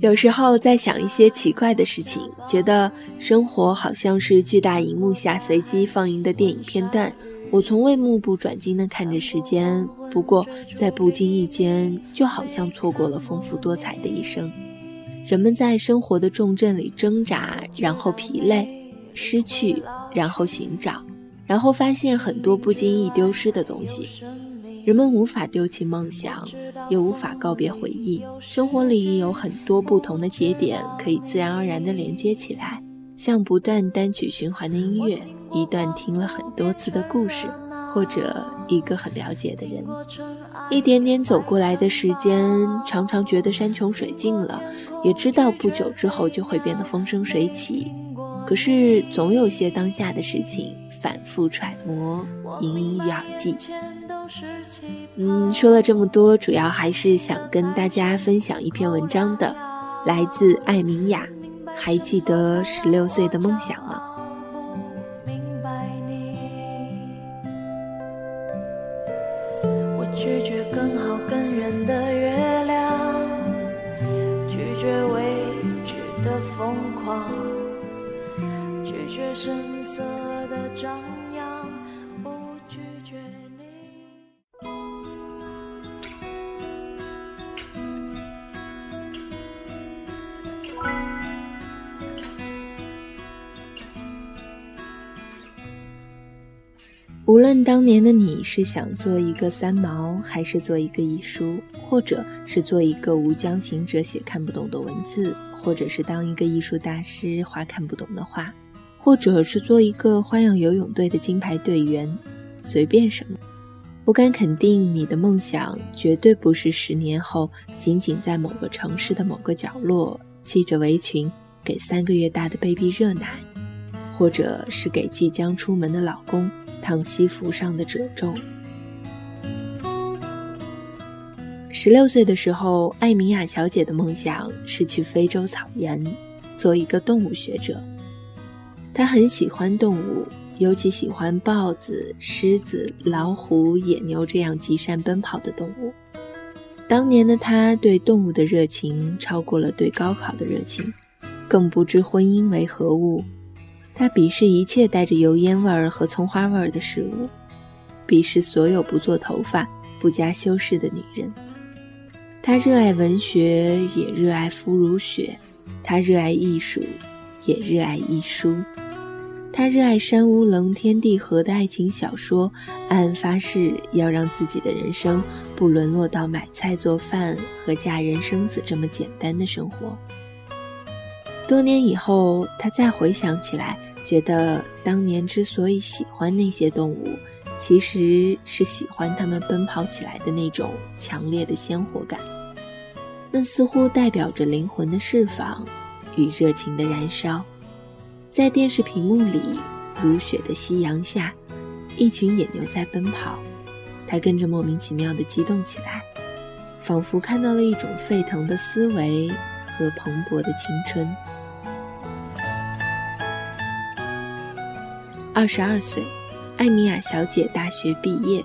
有时候在想一些奇怪的事情，觉得生活好像是巨大荧幕下随机放映的电影片段。我从未目不转睛地看着时间，不过在不经意间，就好像错过了丰富多彩的一生。人们在生活的重镇里挣扎，然后疲累，失去，然后寻找，然后发现很多不经意丢失的东西。人们无法丢弃梦想，也无法告别回忆。生活里有很多不同的节点，可以自然而然地连接起来，像不断单曲循环的音乐。一段听了很多次的故事，或者一个很了解的人，一点点走过来的时间，常常觉得山穷水尽了，也知道不久之后就会变得风生水起。可是总有些当下的事情，反复揣摩，隐隐于耳际。嗯，说了这么多，主要还是想跟大家分享一篇文章的，来自艾明雅。还记得十六岁的梦想吗？的疯狂，拒绝声色的张无论当年的你是想做一个三毛，还是做一个艺书，或者是做一个无江行者写看不懂的文字，或者是当一个艺术大师画看不懂的画，或者是做一个花样游泳队的金牌队员，随便什么，我敢肯定，你的梦想绝对不是十年后仅仅在某个城市的某个角落系着围裙给三个月大的 baby 热奶，或者是给即将出门的老公。烫西服上的褶皱。十六岁的时候，艾米亚小姐的梦想是去非洲草原做一个动物学者。她很喜欢动物，尤其喜欢豹子、狮子、老虎、野牛这样极善奔跑的动物。当年的她对动物的热情超过了对高考的热情，更不知婚姻为何物。他鄙视一切带着油烟味儿和葱花味儿的事物，鄙视所有不做头发、不加修饰的女人。他热爱文学，也热爱肤如雪；他热爱艺术，也热爱艺书。他热爱山无棱、天地合的爱情小说，暗暗发誓要让自己的人生不沦落到买菜做饭和嫁人生子这么简单的生活。多年以后，他再回想起来。觉得当年之所以喜欢那些动物，其实是喜欢它们奔跑起来的那种强烈的鲜活感，那似乎代表着灵魂的释放与热情的燃烧。在电视屏幕里，如雪的夕阳下，一群野牛在奔跑，他跟着莫名其妙地激动起来，仿佛看到了一种沸腾的思维和蓬勃的青春。二十二岁，艾米亚小姐大学毕业，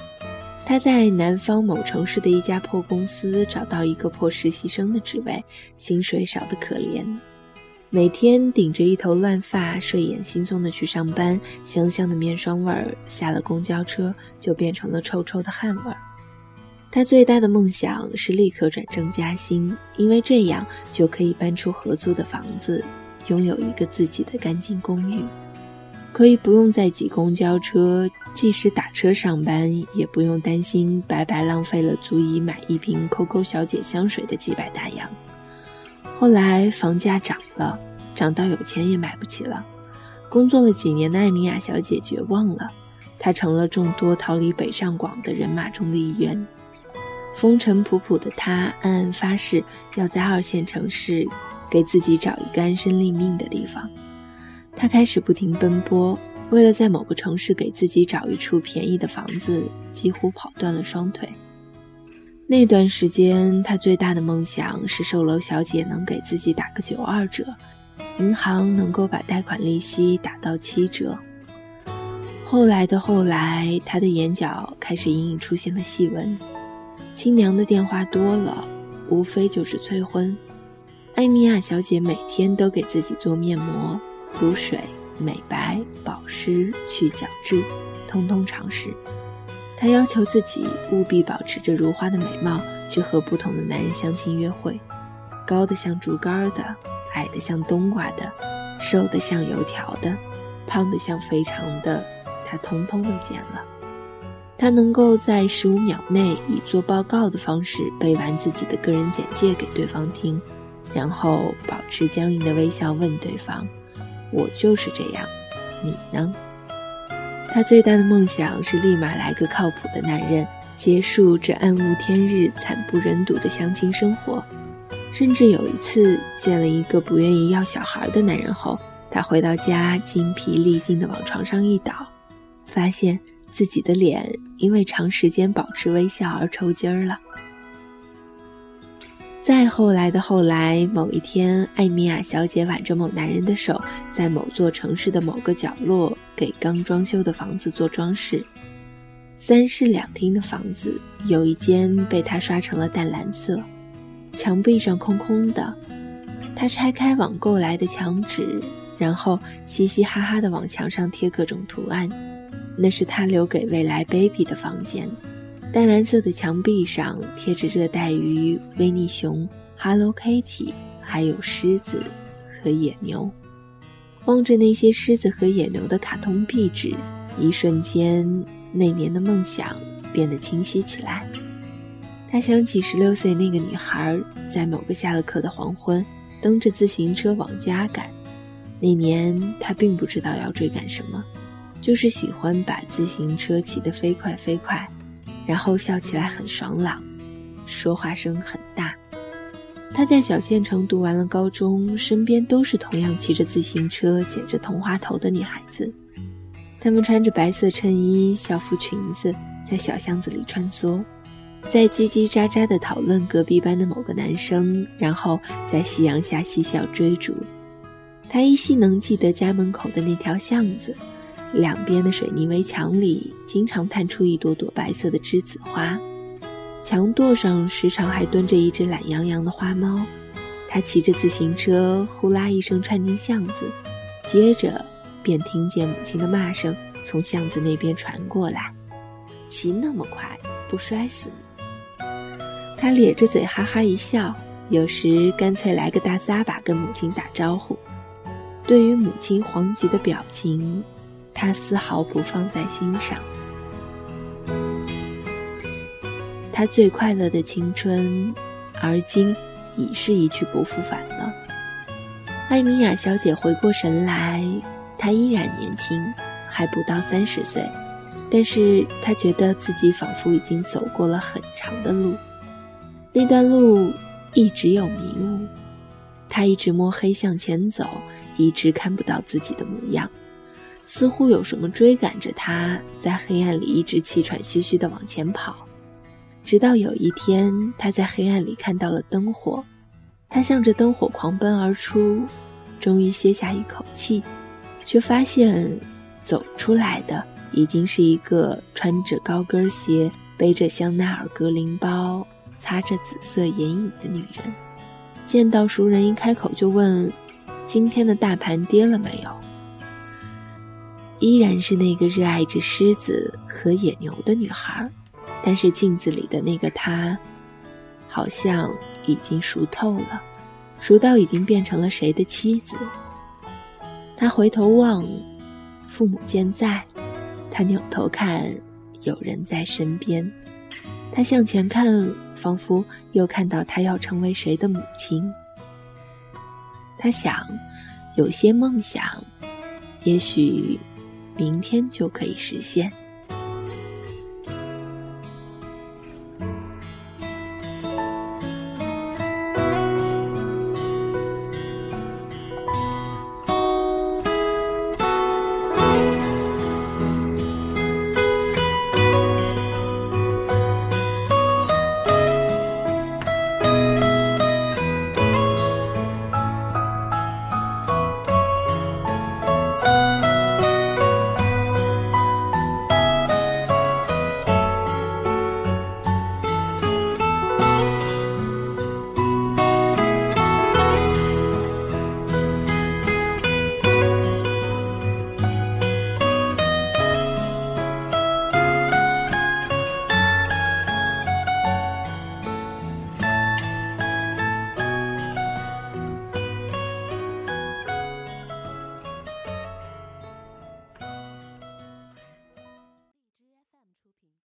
她在南方某城市的一家破公司找到一个破实习生的职位，薪水少得可怜，每天顶着一头乱发，睡眼惺忪的去上班，香香的面霜味儿，下了公交车就变成了臭臭的汗味儿。她最大的梦想是立刻转正加薪，因为这样就可以搬出合租的房子，拥有一个自己的干净公寓。可以不用再挤公交车，即使打车上班，也不用担心白白浪费了足以买一瓶 COCO 小姐香水的几百大洋。后来房价涨了，涨到有钱也买不起了。工作了几年的艾米亚小姐绝望了，她成了众多逃离北上广的人马中的一员。风尘仆仆的她，暗暗发誓要在二线城市，给自己找一个安身立命的地方。他开始不停奔波，为了在某个城市给自己找一处便宜的房子，几乎跑断了双腿。那段时间，他最大的梦想是售楼小姐能给自己打个九二折，银行能够把贷款利息打到七折。后来的后来，他的眼角开始隐隐出现了细纹，亲娘的电话多了，无非就是催婚。艾米亚小姐每天都给自己做面膜、补水、美白、保湿、去角质，通通尝试。她要求自己务必保持着如花的美貌，去和不同的男人相亲约会，高的像竹竿的，矮的像冬瓜的，瘦的像油条的，胖的像肥肠的，她通通都见了。她能够在十五秒内以做报告的方式背完自己的个人简介给对方听。然后保持僵硬的微笑，问对方：“我就是这样，你呢？”他最大的梦想是立马来个靠谱的男人，结束这暗无天日、惨不忍睹的相亲生活。甚至有一次见了一个不愿意要小孩的男人后，他回到家精疲力尽地往床上一倒，发现自己的脸因为长时间保持微笑而抽筋儿了。再后来的后来，某一天，艾米亚小姐挽着某男人的手，在某座城市的某个角落给刚装修的房子做装饰。三室两厅的房子，有一间被她刷成了淡蓝色，墙壁上空空的。她拆开网购来的墙纸，然后嘻嘻哈哈地往墙上贴各种图案。那是她留给未来 baby 的房间。淡蓝色的墙壁上贴着热带鱼、维尼熊、Hello Kitty，还有狮子和野牛。望着那些狮子和野牛的卡通壁纸，一瞬间，那年的梦想变得清晰起来。他想起十六岁那个女孩，在某个下了课的黄昏，蹬着自行车往家赶。那年他并不知道要追赶什么，就是喜欢把自行车骑得飞快飞快。然后笑起来很爽朗，说话声很大。他在小县城读完了高中，身边都是同样骑着自行车、剪着同花头的女孩子。她们穿着白色衬衣、校服裙子，在小巷子里穿梭，在叽叽喳喳地讨论隔壁班的某个男生，然后在夕阳下嬉笑追逐。他依稀能记得家门口的那条巷子。两边的水泥围墙里经常探出一朵朵白色的栀子花，墙垛上时常还蹲着一只懒洋洋的花猫。他骑着自行车，呼啦一声窜进巷子，接着便听见母亲的骂声从巷子那边传过来：“骑那么快，不摔死你！”他咧着嘴哈哈一笑，有时干脆来个大撒把跟母亲打招呼。对于母亲黄急的表情。他丝毫不放在心上。他最快乐的青春，而今已是一去不复返了。艾米亚小姐回过神来，她依然年轻，还不到三十岁，但是她觉得自己仿佛已经走过了很长的路。那段路一直有迷雾，她一直摸黑向前走，一直看不到自己的模样。似乎有什么追赶着他，在黑暗里一直气喘吁吁地往前跑，直到有一天，他在黑暗里看到了灯火，他向着灯火狂奔而出，终于歇下一口气，却发现走出来的已经是一个穿着高跟鞋、背着香奈儿格林包、擦着紫色眼影的女人。见到熟人，一开口就问：“今天的大盘跌了没有？”依然是那个热爱着狮子和野牛的女孩，但是镜子里的那个她，好像已经熟透了，熟到已经变成了谁的妻子。她回头望，父母健在；她扭头看，有人在身边；她向前看，仿佛又看到她要成为谁的母亲。她想，有些梦想，也许。明天就可以实现。